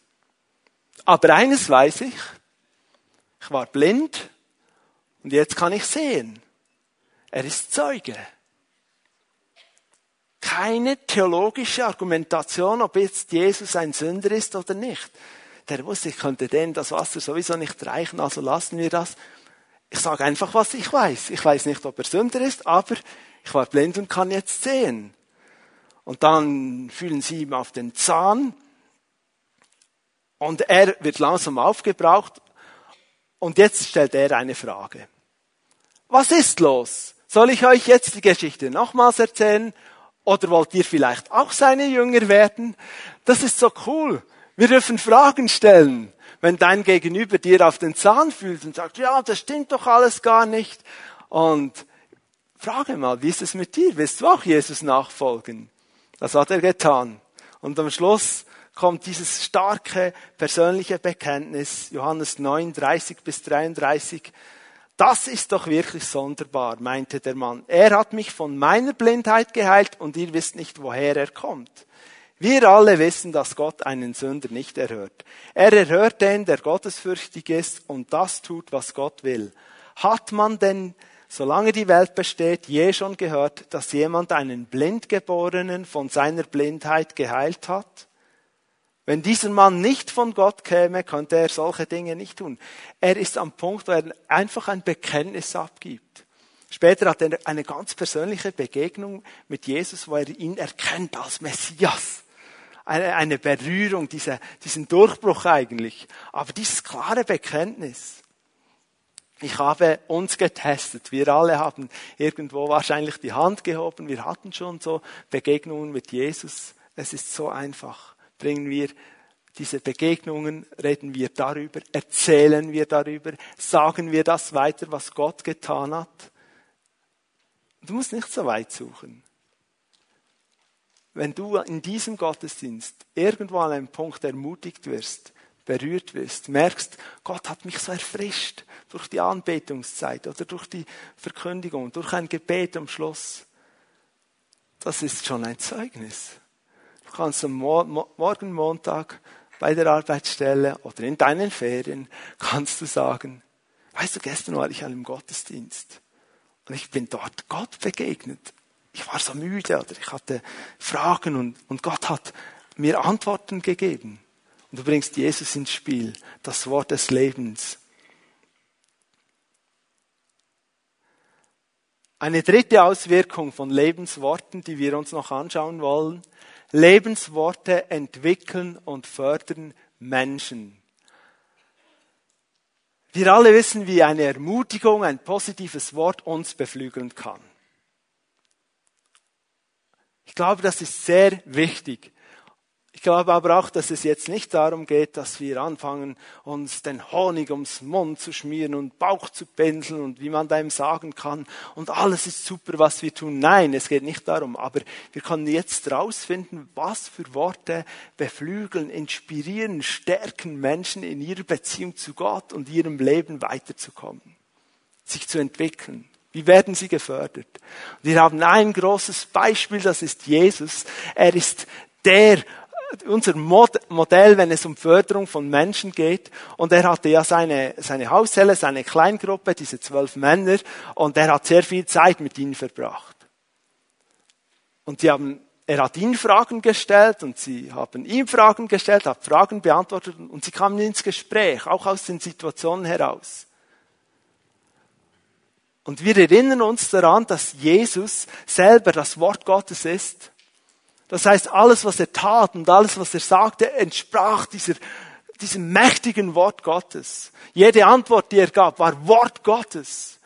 Aber eines weiß ich, ich war blind und jetzt kann ich sehen. Er ist Zeuge. Keine theologische Argumentation, ob jetzt Jesus ein Sünder ist oder nicht. Der wusste, ich könnte denen das Wasser sowieso nicht reichen, also lassen wir das. Ich sage einfach, was ich weiß. Ich weiß nicht, ob er Sünder ist, aber ich war blind und kann jetzt sehen. Und dann fühlen sie ihm auf den Zahn und er wird langsam aufgebraucht und jetzt stellt er eine Frage was ist los? Soll ich euch jetzt die Geschichte nochmals erzählen? Oder wollt ihr vielleicht auch seine Jünger werden? Das ist so cool. Wir dürfen Fragen stellen. Wenn dein Gegenüber dir auf den Zahn fühlt und sagt, ja, das stimmt doch alles gar nicht. Und frage mal, wie ist es mit dir? Willst du auch Jesus nachfolgen? Das hat er getan. Und am Schluss kommt dieses starke persönliche Bekenntnis, Johannes 9, 30 bis 33. Das ist doch wirklich sonderbar, meinte der Mann. Er hat mich von meiner Blindheit geheilt und ihr wisst nicht, woher er kommt. Wir alle wissen, dass Gott einen Sünder nicht erhört. Er erhört den, der gottesfürchtig ist und das tut, was Gott will. Hat man denn, solange die Welt besteht, je schon gehört, dass jemand einen Blindgeborenen von seiner Blindheit geheilt hat? Wenn dieser Mann nicht von Gott käme, könnte er solche Dinge nicht tun. Er ist am Punkt, wo er einfach ein Bekenntnis abgibt. Später hat er eine ganz persönliche Begegnung mit Jesus, wo er ihn erkennt als Messias. Eine, eine Berührung, diese, diesen Durchbruch eigentlich. Aber dieses klare Bekenntnis. Ich habe uns getestet. Wir alle haben irgendwo wahrscheinlich die Hand gehoben. Wir hatten schon so Begegnungen mit Jesus. Es ist so einfach bringen wir diese Begegnungen, reden wir darüber, erzählen wir darüber, sagen wir das weiter, was Gott getan hat. Du musst nicht so weit suchen. Wenn du in diesem Gottesdienst irgendwo an einem Punkt ermutigt wirst, berührt wirst, merkst, Gott hat mich so erfrischt durch die Anbetungszeit oder durch die Verkündigung, durch ein Gebet am Schluss, das ist schon ein Zeugnis kannst du morgen Montag bei der Arbeitsstelle oder in deinen Ferien kannst du sagen, weißt du, gestern war ich an einem Gottesdienst und ich bin dort Gott begegnet. Ich war so müde oder ich hatte Fragen und, und Gott hat mir Antworten gegeben. Und du bringst Jesus ins Spiel, das Wort des Lebens. Eine dritte Auswirkung von Lebensworten, die wir uns noch anschauen wollen. Lebensworte entwickeln und fördern Menschen. Wir alle wissen, wie eine Ermutigung, ein positives Wort uns beflügeln kann. Ich glaube, das ist sehr wichtig. Ich glaube aber auch, dass es jetzt nicht darum geht, dass wir anfangen, uns den Honig ums Mund zu schmieren und Bauch zu pendeln und wie man da ihm sagen kann und alles ist super, was wir tun. Nein, es geht nicht darum. Aber wir können jetzt rausfinden, was für Worte beflügeln, inspirieren, stärken Menschen in ihrer Beziehung zu Gott und ihrem Leben weiterzukommen, sich zu entwickeln. Wie werden sie gefördert? Wir haben ein großes Beispiel, das ist Jesus. Er ist der unser Modell, wenn es um Förderung von Menschen geht. Und er hatte ja seine, seine Haushelle, seine Kleingruppe, diese zwölf Männer, und er hat sehr viel Zeit mit ihnen verbracht. Und sie haben, er hat ihnen Fragen gestellt und sie haben ihm Fragen gestellt, hat Fragen beantwortet und sie kamen ins Gespräch, auch aus den Situationen heraus. Und wir erinnern uns daran, dass Jesus selber das Wort Gottes ist das heißt, alles, was er tat und alles, was er sagte, entsprach dieser, diesem mächtigen Wort Gottes. Jede Antwort, die er gab, war Wort Gottes.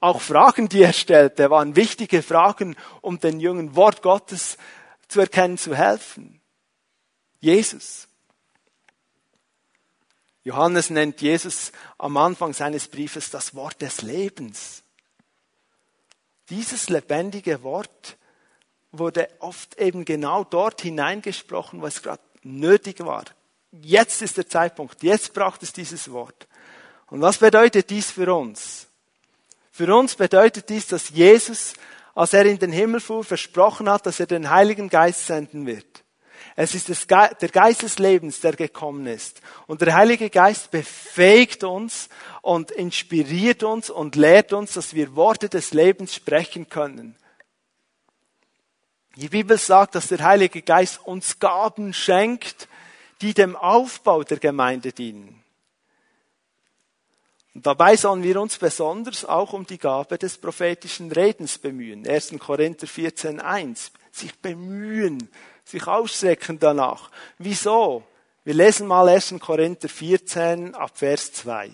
Auch Fragen, die er stellte, waren wichtige Fragen, um den Jungen Wort Gottes zu erkennen, zu helfen. Jesus. Johannes nennt Jesus am Anfang seines Briefes das Wort des Lebens. Dieses lebendige Wort wurde oft eben genau dort hineingesprochen, wo es gerade nötig war. Jetzt ist der Zeitpunkt, jetzt braucht es dieses Wort. Und was bedeutet dies für uns? Für uns bedeutet dies, dass Jesus, als er in den Himmel fuhr, versprochen hat, dass er den Heiligen Geist senden wird. Es ist der Geist des Lebens, der gekommen ist. Und der Heilige Geist befähigt uns und inspiriert uns und lehrt uns, dass wir Worte des Lebens sprechen können. Die Bibel sagt, dass der Heilige Geist uns Gaben schenkt, die dem Aufbau der Gemeinde dienen. Und dabei sollen wir uns besonders auch um die Gabe des prophetischen Redens bemühen. 1. Korinther 14.1. Sich bemühen, sich ausstrecken danach. Wieso? Wir lesen mal 1. Korinther 14 ab Vers 2.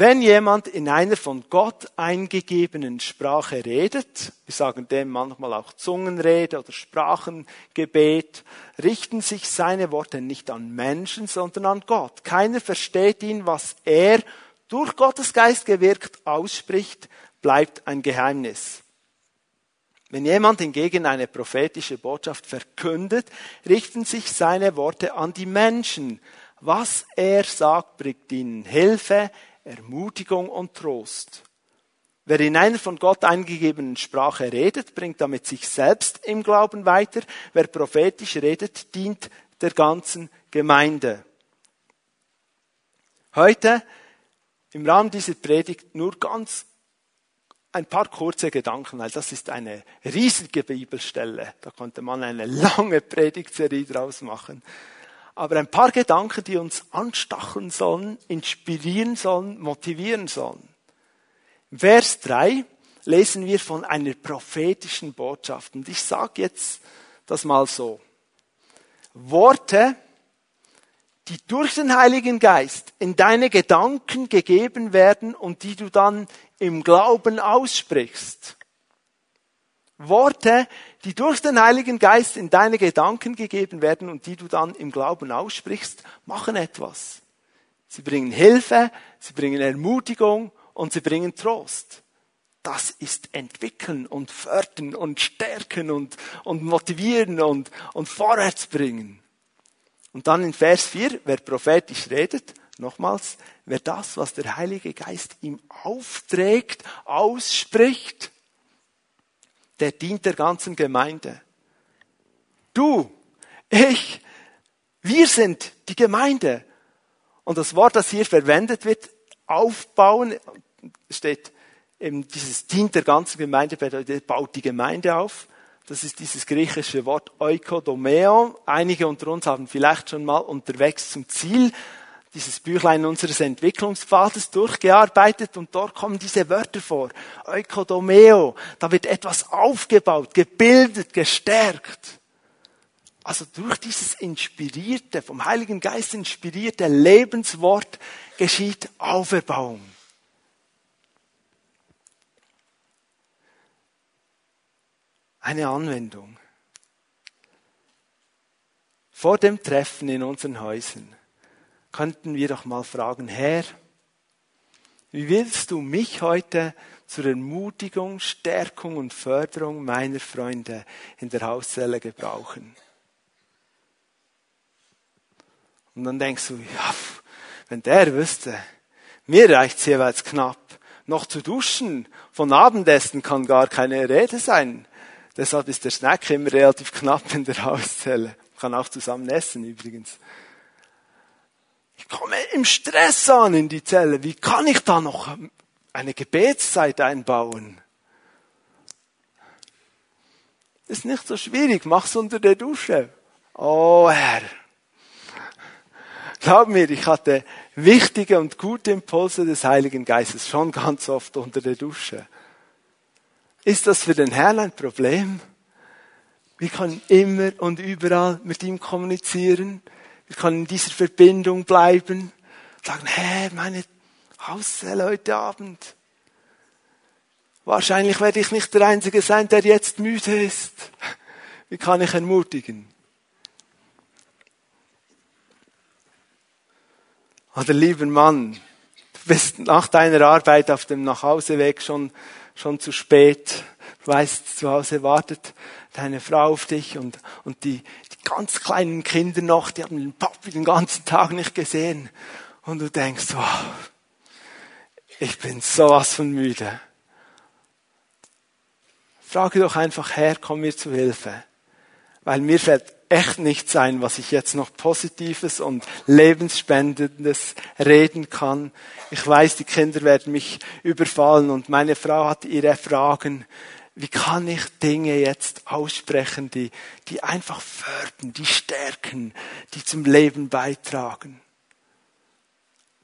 Wenn jemand in einer von Gott eingegebenen Sprache redet, wir sagen dem manchmal auch Zungenrede oder Sprachengebet, richten sich seine Worte nicht an Menschen, sondern an Gott. Keiner versteht ihn, was er durch Gottes Geist gewirkt ausspricht, bleibt ein Geheimnis. Wenn jemand hingegen eine prophetische Botschaft verkündet, richten sich seine Worte an die Menschen. Was er sagt, bringt ihnen Hilfe, Ermutigung und Trost. Wer in einer von Gott eingegebenen Sprache redet, bringt damit sich selbst im Glauben weiter. Wer prophetisch redet, dient der ganzen Gemeinde. Heute im Rahmen dieser Predigt nur ganz ein paar kurze Gedanken, weil das ist eine riesige Bibelstelle. Da konnte man eine lange Predigtserie draus machen aber ein paar Gedanken, die uns anstacheln sollen, inspirieren sollen, motivieren sollen. Im Vers 3 lesen wir von einer prophetischen Botschaft. Und ich sage jetzt das mal so. Worte, die durch den Heiligen Geist in deine Gedanken gegeben werden und die du dann im Glauben aussprichst. Worte, die durch den Heiligen Geist in deine Gedanken gegeben werden und die du dann im Glauben aussprichst, machen etwas. Sie bringen Hilfe, sie bringen Ermutigung und sie bringen Trost. Das ist entwickeln und fördern und stärken und, und motivieren und, und vorwärts bringen. Und dann in Vers 4, wer prophetisch redet, nochmals, wer das, was der Heilige Geist ihm aufträgt, ausspricht, der dient der ganzen Gemeinde. Du, ich, wir sind die Gemeinde. Und das Wort, das hier verwendet wird, aufbauen, steht eben dieses dient der ganzen Gemeinde, bedeutet, baut die Gemeinde auf. Das ist dieses griechische Wort oikodomeo. Einige unter uns haben vielleicht schon mal unterwegs zum Ziel dieses Büchlein unseres Entwicklungspfades durchgearbeitet und dort kommen diese Wörter vor. Ökodomeo, da wird etwas aufgebaut, gebildet, gestärkt. Also durch dieses inspirierte, vom Heiligen Geist inspirierte Lebenswort geschieht Auferbauung. eine Anwendung. Vor dem Treffen in unseren Häusern könnten wir doch mal fragen, Herr, wie willst du mich heute zur Ermutigung, Stärkung und Förderung meiner Freunde in der Hauszelle gebrauchen? Und dann denkst du, ja, wenn der wüsste, mir reicht's jeweils knapp. Noch zu duschen von Abendessen kann gar keine Rede sein. Deshalb ist der Snack immer relativ knapp in der Hauszelle. Kann auch zusammen essen übrigens. Ich komme im Stress an in die Zelle. Wie kann ich da noch eine Gebetszeit einbauen? Ist nicht so schwierig. Mach's unter der Dusche. Oh Herr. Glaub mir, ich hatte wichtige und gute Impulse des Heiligen Geistes schon ganz oft unter der Dusche. Ist das für den Herrn ein Problem? Wir können immer und überall mit ihm kommunizieren. Wir können in dieser Verbindung bleiben. Sagen, Herr, meine Hauszelle heute Abend. Wahrscheinlich werde ich nicht der Einzige sein, der jetzt müde ist. Wie kann ich ermutigen? Oder lieber Mann, du bist nach deiner Arbeit auf dem Nachhauseweg schon, schon zu spät. Du weißt, zu Hause wartet deine Frau auf dich und, und die, die ganz kleinen Kinder noch, die haben den Papi den ganzen Tag nicht gesehen. Und du denkst, wow, ich bin sowas von müde. Frage doch einfach, Herr, komm mir zu Hilfe. Weil mir fällt echt nicht sein, was ich jetzt noch Positives und Lebensspendendes reden kann. Ich weiß, die Kinder werden mich überfallen und meine Frau hat ihre Fragen. Wie kann ich Dinge jetzt aussprechen, die, die einfach fördern, die stärken, die zum Leben beitragen?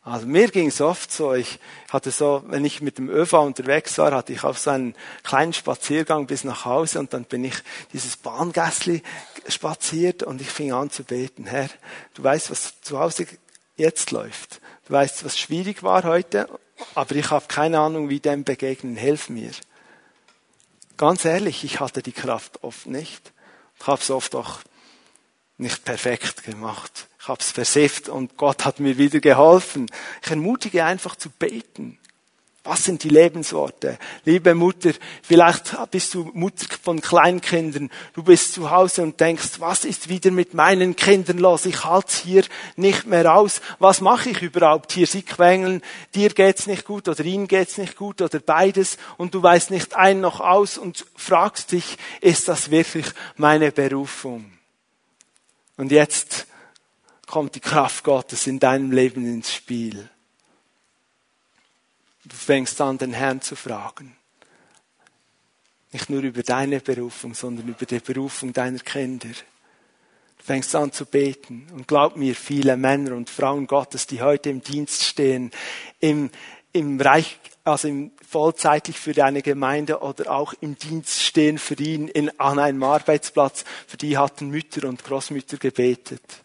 Also mir ging es oft so, ich hatte so, wenn ich mit dem ÖV unterwegs war, hatte ich auf so einen kleinen Spaziergang bis nach Hause und dann bin ich dieses Bahngässli spaziert und ich fing an zu beten. Herr, du weißt, was zu Hause jetzt läuft. Du weißt, was schwierig war heute, aber ich habe keine Ahnung, wie dem begegnen. Hilf mir. Ganz ehrlich, ich hatte die Kraft oft nicht. Ich habe es oft auch nicht perfekt gemacht. Ich habe es versifft und Gott hat mir wieder geholfen. Ich ermutige einfach zu beten. Was sind die Lebensworte? Liebe Mutter, vielleicht bist du Mutter von Kleinkindern. Du bist zu Hause und denkst, was ist wieder mit meinen Kindern los? Ich halte hier nicht mehr aus. Was mache ich überhaupt hier? Sie quengeln, dir geht's nicht gut oder ihnen geht's nicht gut oder beides und du weißt nicht ein noch aus und fragst dich, ist das wirklich meine Berufung? Und jetzt kommt die Kraft Gottes in deinem Leben ins Spiel. Du fängst an, den Herrn zu fragen. Nicht nur über deine Berufung, sondern über die Berufung deiner Kinder. Du fängst an zu beten. Und glaub mir, viele Männer und Frauen Gottes, die heute im Dienst stehen, im, im Reich, also im, vollzeitlich für deine Gemeinde oder auch im Dienst stehen für ihn in, an einem Arbeitsplatz, für die hatten Mütter und Großmütter gebetet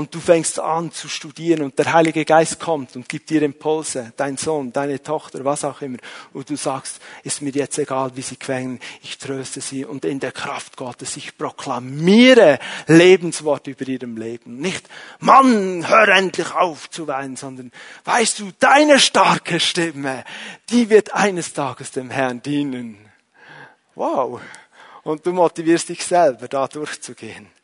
und du fängst an zu studieren und der Heilige Geist kommt und gibt dir Impulse, dein Sohn, deine Tochter, was auch immer, und du sagst, ist mir jetzt egal, wie sie quengeln, ich tröste sie und in der Kraft Gottes, ich proklamiere Lebenswort über ihrem Leben. Nicht, Mann, hör endlich auf zu weinen, sondern weißt du, deine starke Stimme, die wird eines Tages dem Herrn dienen. Wow. Und du motivierst dich selber, da durchzugehen.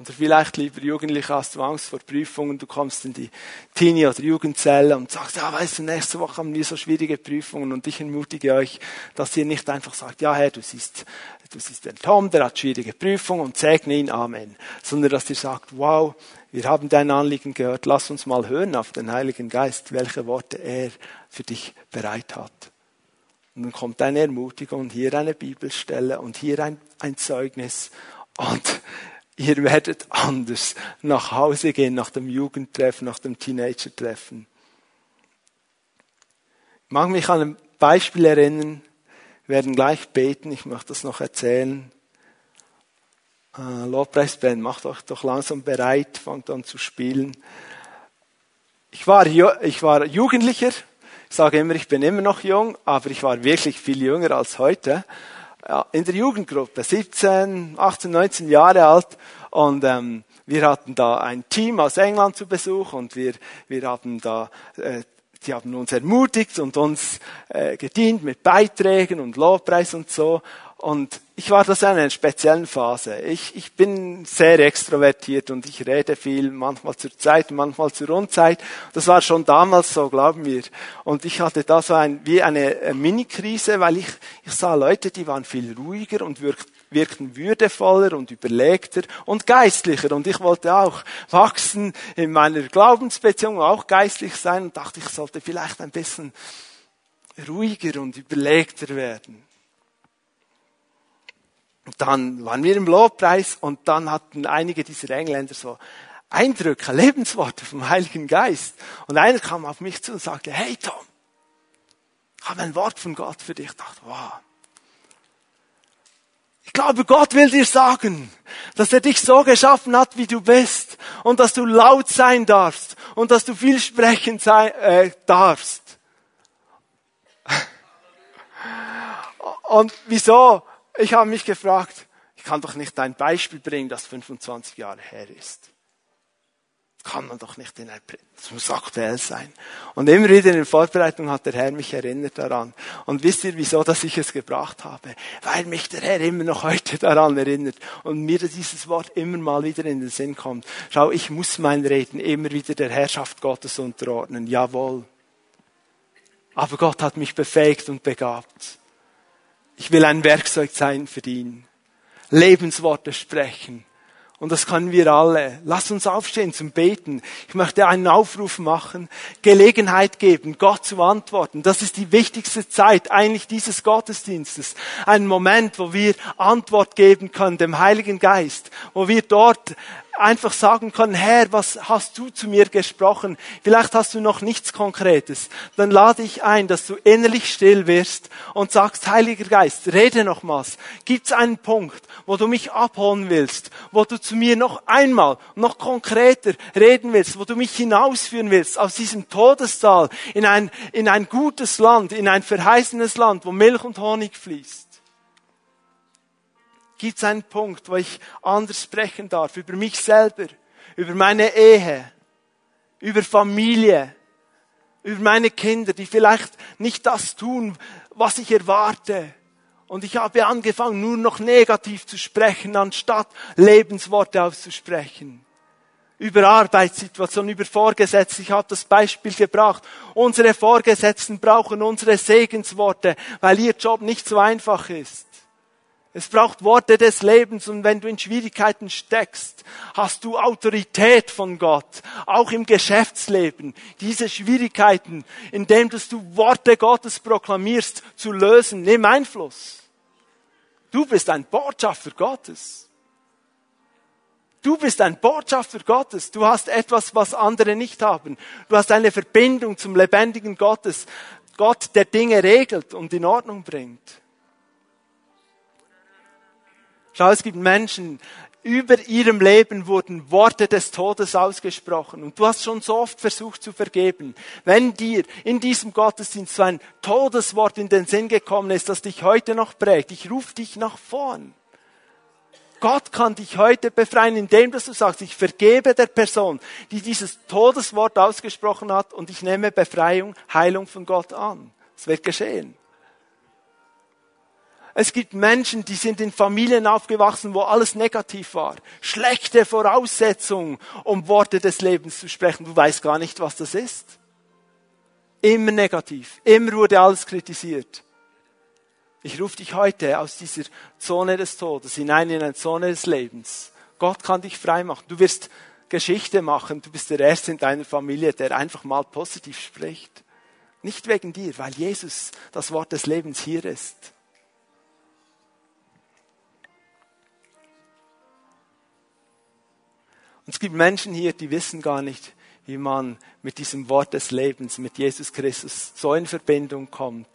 Oder vielleicht, lieber Jugendlicher, hast du Angst vor Prüfungen, du kommst in die Teenie- oder Jugendzelle und sagst, ja, weißt du, nächste Woche haben wir so schwierige Prüfungen und ich ermutige euch, dass ihr nicht einfach sagt, ja, Herr, du siehst, du siehst den Tom, der hat schwierige Prüfungen und segne ihn, Amen. Sondern dass ihr sagt, wow, wir haben dein Anliegen gehört, lass uns mal hören auf den Heiligen Geist, welche Worte er für dich bereit hat. Und dann kommt eine Ermutigung und hier eine Bibelstelle und hier ein, ein Zeugnis und ihr werdet anders nach Hause gehen, nach dem Jugendtreffen, nach dem Teenager-Treffen. Ich mag mich an ein Beispiel erinnern, wir werden gleich beten, ich möchte das noch erzählen. Äh, Lobpreisband, macht euch doch langsam bereit, fangt an zu spielen. Ich war, ich war Jugendlicher, sage immer, ich bin immer noch jung, aber ich war wirklich viel jünger als heute. In der Jugendgruppe, 17, 18, 19 Jahre alt und ähm, wir hatten da ein Team aus England zu Besuch und wir, wir haben da äh, die haben uns ermutigt und uns äh, gedient mit Beiträgen und Lobpreis und so. Und ich war das in einer speziellen Phase. Ich, ich bin sehr extrovertiert und ich rede viel, manchmal zur Zeit, manchmal zur Unzeit. Das war schon damals so, glauben wir. Und ich hatte da so ein, wie eine Mini-Krise, weil ich, ich sah Leute, die waren viel ruhiger und wirkten würdevoller und überlegter und geistlicher. Und ich wollte auch wachsen in meiner Glaubensbeziehung, auch geistlich sein und dachte, ich sollte vielleicht ein bisschen ruhiger und überlegter werden. Und dann waren wir im Lobpreis und dann hatten einige dieser Engländer so Eindrücke, Lebensworte vom Heiligen Geist. Und einer kam auf mich zu und sagte, hey Tom, ich habe ein Wort von Gott für dich. Ich dachte, wow. Ich glaube, Gott will dir sagen, dass er dich so geschaffen hat, wie du bist und dass du laut sein darfst und dass du viel sprechen sein, äh, darfst. Und wieso? Ich habe mich gefragt, ich kann doch nicht ein Beispiel bringen, das 25 Jahre her ist. Kann man doch nicht in ein, das muss aktuell sein. Und immer wieder in der Vorbereitung hat der Herr mich erinnert daran. Und wisst ihr, wieso, dass ich es gebracht habe? Weil mich der Herr immer noch heute daran erinnert und mir dieses Wort immer mal wieder in den Sinn kommt. Schau, ich muss mein Reden immer wieder der Herrschaft Gottes unterordnen. Jawohl. Aber Gott hat mich befähigt und begabt. Ich will ein Werkzeug sein für ihn. Lebensworte sprechen. Und das können wir alle. Lass uns aufstehen zum Beten. Ich möchte einen Aufruf machen, Gelegenheit geben, Gott zu antworten. Das ist die wichtigste Zeit eigentlich dieses Gottesdienstes. Ein Moment, wo wir Antwort geben können dem Heiligen Geist, wo wir dort einfach sagen können, Herr, was hast du zu mir gesprochen? Vielleicht hast du noch nichts Konkretes. Dann lade ich ein, dass du innerlich still wirst und sagst, Heiliger Geist, rede nochmals. Gibt es einen Punkt, wo du mich abholen willst, wo du zu mir noch einmal, noch konkreter reden willst, wo du mich hinausführen willst aus diesem Todestal in ein, in ein gutes Land, in ein verheißenes Land, wo Milch und Honig fließt? Gibt es einen Punkt, wo ich anders sprechen darf über mich selber, über meine Ehe, über Familie, über meine Kinder, die vielleicht nicht das tun, was ich erwarte. Und ich habe angefangen, nur noch negativ zu sprechen, anstatt Lebensworte auszusprechen. Über Arbeitssituationen, über Vorgesetzte. Ich habe das Beispiel gebracht. Unsere Vorgesetzten brauchen unsere Segensworte, weil ihr Job nicht so einfach ist. Es braucht Worte des Lebens und wenn du in Schwierigkeiten steckst, hast du Autorität von Gott, auch im Geschäftsleben. Diese Schwierigkeiten, indem du Worte Gottes proklamierst, zu lösen, nimm Einfluss. Du bist ein Botschafter Gottes. Du bist ein Botschafter Gottes. Du hast etwas, was andere nicht haben. Du hast eine Verbindung zum lebendigen Gottes. Gott, der Dinge regelt und in Ordnung bringt. Schau, es gibt Menschen, über ihrem Leben wurden Worte des Todes ausgesprochen. Und du hast schon so oft versucht zu vergeben. Wenn dir in diesem Gottesdienst so ein Todeswort in den Sinn gekommen ist, das dich heute noch prägt, ich rufe dich nach vorn. Gott kann dich heute befreien, indem du sagst, ich vergebe der Person, die dieses Todeswort ausgesprochen hat und ich nehme Befreiung, Heilung von Gott an. Es wird geschehen. Es gibt Menschen, die sind in Familien aufgewachsen, wo alles negativ war. Schlechte Voraussetzungen, um Worte des Lebens zu sprechen. Du weißt gar nicht, was das ist. Immer negativ. Immer wurde alles kritisiert. Ich rufe dich heute aus dieser Zone des Todes hinein in eine Zone des Lebens. Gott kann dich frei machen. Du wirst Geschichte machen. Du bist der Erste in deiner Familie, der einfach mal positiv spricht. Nicht wegen dir, weil Jesus das Wort des Lebens hier ist. Und es gibt Menschen hier, die wissen gar nicht, wie man mit diesem Wort des Lebens, mit Jesus Christus so in Verbindung kommt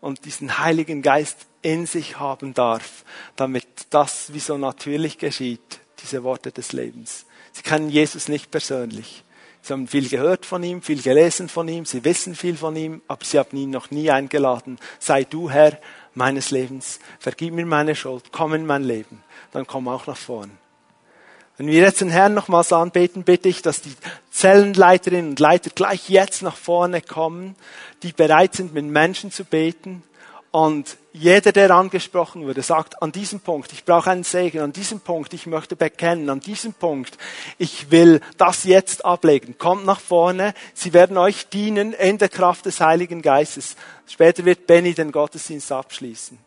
und diesen Heiligen Geist in sich haben darf, damit das wie so natürlich geschieht, diese Worte des Lebens. Sie kennen Jesus nicht persönlich. Sie haben viel gehört von ihm, viel gelesen von ihm, sie wissen viel von ihm, aber sie haben ihn noch nie eingeladen. Sei du Herr meines Lebens, vergib mir meine Schuld, komm in mein Leben, dann komm auch nach vorn. Wenn wir jetzt den Herrn nochmals anbeten, bitte ich, dass die Zellenleiterinnen und Leiter gleich jetzt nach vorne kommen, die bereit sind, mit Menschen zu beten und jeder, der angesprochen wurde, sagt, an diesem Punkt, ich brauche einen Segen, an diesem Punkt, ich möchte bekennen, an diesem Punkt, ich will das jetzt ablegen. Kommt nach vorne, sie werden euch dienen in der Kraft des Heiligen Geistes. Später wird Benny den Gottesdienst abschließen.